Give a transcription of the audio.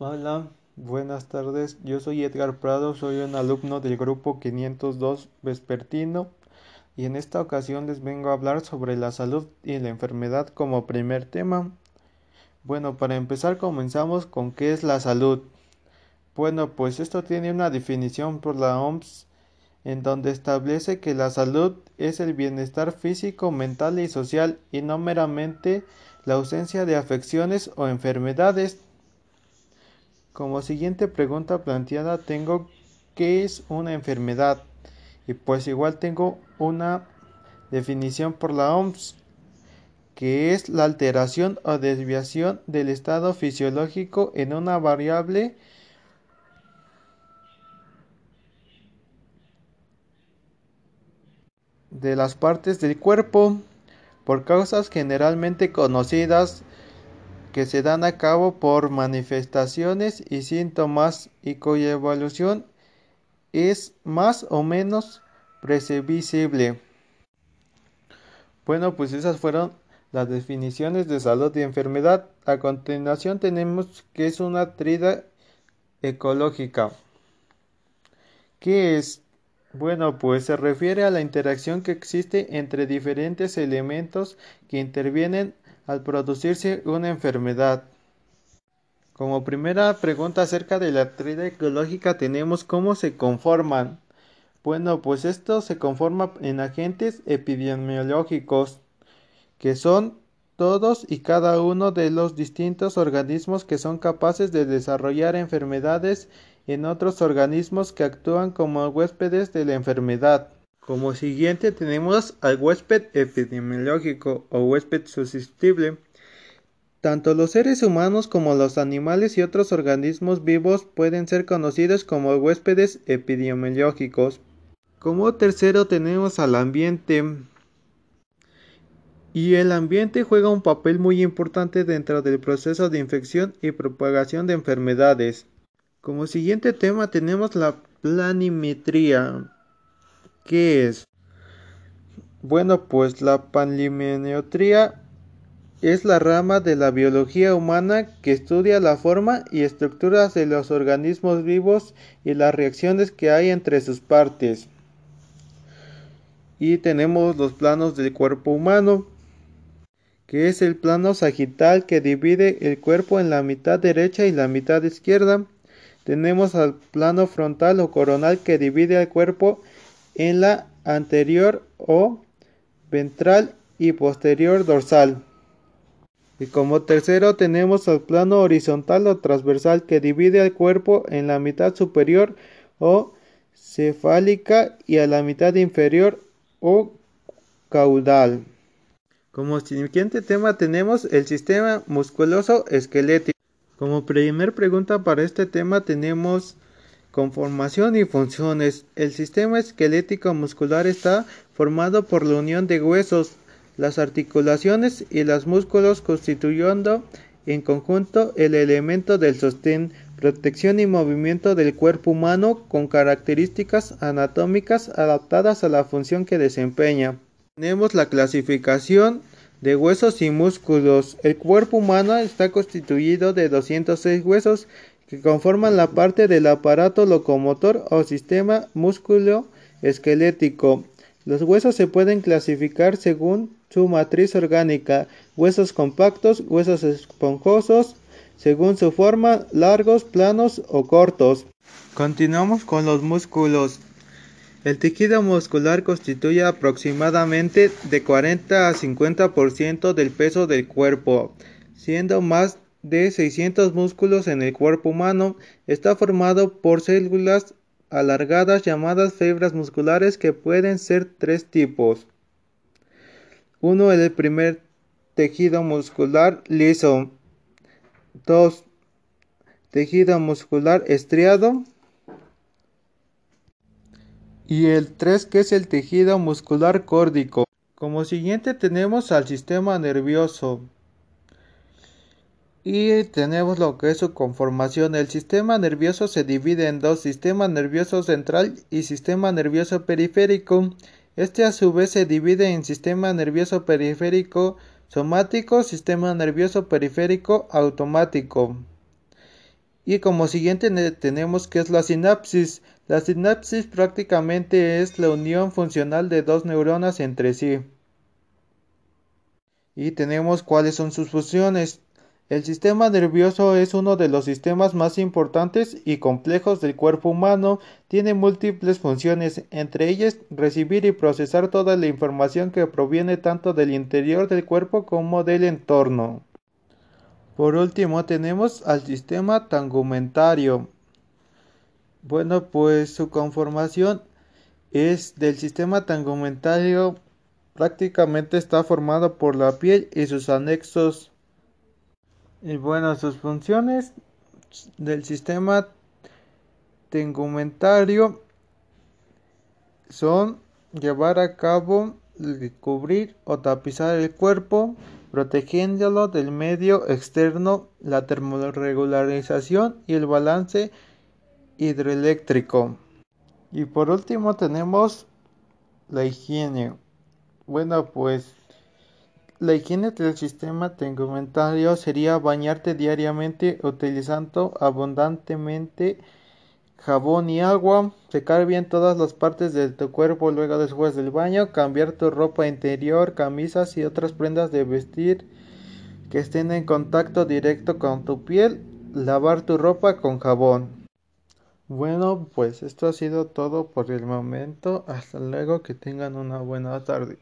Hola, buenas tardes. Yo soy Edgar Prado, soy un alumno del grupo 502 vespertino y en esta ocasión les vengo a hablar sobre la salud y la enfermedad como primer tema. Bueno, para empezar comenzamos con qué es la salud. Bueno, pues esto tiene una definición por la OMS en donde establece que la salud es el bienestar físico, mental y social y no meramente la ausencia de afecciones o enfermedades. Como siguiente pregunta planteada tengo ¿qué es una enfermedad? Y pues igual tengo una definición por la OMS que es la alteración o desviación del estado fisiológico en una variable de las partes del cuerpo por causas generalmente conocidas que se dan a cabo por manifestaciones y síntomas y cuya evolución es más o menos previsible. Bueno, pues esas fueron las definiciones de salud y enfermedad. A continuación tenemos que es una trida ecológica. ¿Qué es? Bueno, pues se refiere a la interacción que existe entre diferentes elementos que intervienen al producirse una enfermedad. Como primera pregunta acerca de la trida ecológica tenemos cómo se conforman. Bueno, pues esto se conforma en agentes epidemiológicos, que son todos y cada uno de los distintos organismos que son capaces de desarrollar enfermedades en otros organismos que actúan como huéspedes de la enfermedad. Como siguiente tenemos al huésped epidemiológico o huésped susceptible. Tanto los seres humanos como los animales y otros organismos vivos pueden ser conocidos como huéspedes epidemiológicos. Como tercero tenemos al ambiente. Y el ambiente juega un papel muy importante dentro del proceso de infección y propagación de enfermedades. Como siguiente tema tenemos la planimetría. ¿Qué es? Bueno, pues la planimetría es la rama de la biología humana que estudia la forma y estructuras de los organismos vivos y las reacciones que hay entre sus partes. Y tenemos los planos del cuerpo humano, que es el plano sagital que divide el cuerpo en la mitad derecha y la mitad izquierda tenemos al plano frontal o coronal que divide al cuerpo en la anterior o ventral y posterior dorsal. Y como tercero tenemos al plano horizontal o transversal que divide al cuerpo en la mitad superior o cefálica y a la mitad inferior o caudal. Como siguiente tema tenemos el sistema musculoso esquelético. Como primer pregunta para este tema tenemos conformación y funciones. El sistema esquelético muscular está formado por la unión de huesos, las articulaciones y los músculos constituyendo en conjunto el elemento del sostén, protección y movimiento del cuerpo humano con características anatómicas adaptadas a la función que desempeña. Tenemos la clasificación de huesos y músculos. El cuerpo humano está constituido de 206 huesos que conforman la parte del aparato locomotor o sistema músculo esquelético. Los huesos se pueden clasificar según su matriz orgánica, huesos compactos, huesos esponjosos, según su forma, largos, planos o cortos. Continuamos con los músculos. El tejido muscular constituye aproximadamente de 40 a 50% del peso del cuerpo, siendo más de 600 músculos en el cuerpo humano. Está formado por células alargadas llamadas fibras musculares que pueden ser tres tipos. Uno es el primer tejido muscular liso. 2. Tejido muscular estriado y el 3 que es el tejido muscular córdico. Como siguiente tenemos al sistema nervioso y tenemos lo que es su conformación. El sistema nervioso se divide en dos, sistema nervioso central y sistema nervioso periférico. Este a su vez se divide en sistema nervioso periférico somático, sistema nervioso periférico automático. Y como siguiente tenemos que es la sinapsis. La sinapsis prácticamente es la unión funcional de dos neuronas entre sí. Y tenemos cuáles son sus funciones. El sistema nervioso es uno de los sistemas más importantes y complejos del cuerpo humano. Tiene múltiples funciones, entre ellas recibir y procesar toda la información que proviene tanto del interior del cuerpo como del entorno. Por último tenemos al sistema tangumentario. Bueno, pues su conformación es del sistema tangumentario prácticamente está formado por la piel y sus anexos y bueno, sus funciones del sistema tegumentario son llevar a cabo, cubrir o tapizar el cuerpo, protegiéndolo del medio externo, la termorregularización y el balance hidroeléctrico. Y por último tenemos la higiene. Bueno, pues la higiene del sistema tegumentario sería bañarte diariamente utilizando abundantemente jabón y agua, secar bien todas las partes de tu cuerpo luego después del baño, cambiar tu ropa interior, camisas y otras prendas de vestir que estén en contacto directo con tu piel, lavar tu ropa con jabón. Bueno, pues esto ha sido todo por el momento. Hasta luego, que tengan una buena tarde.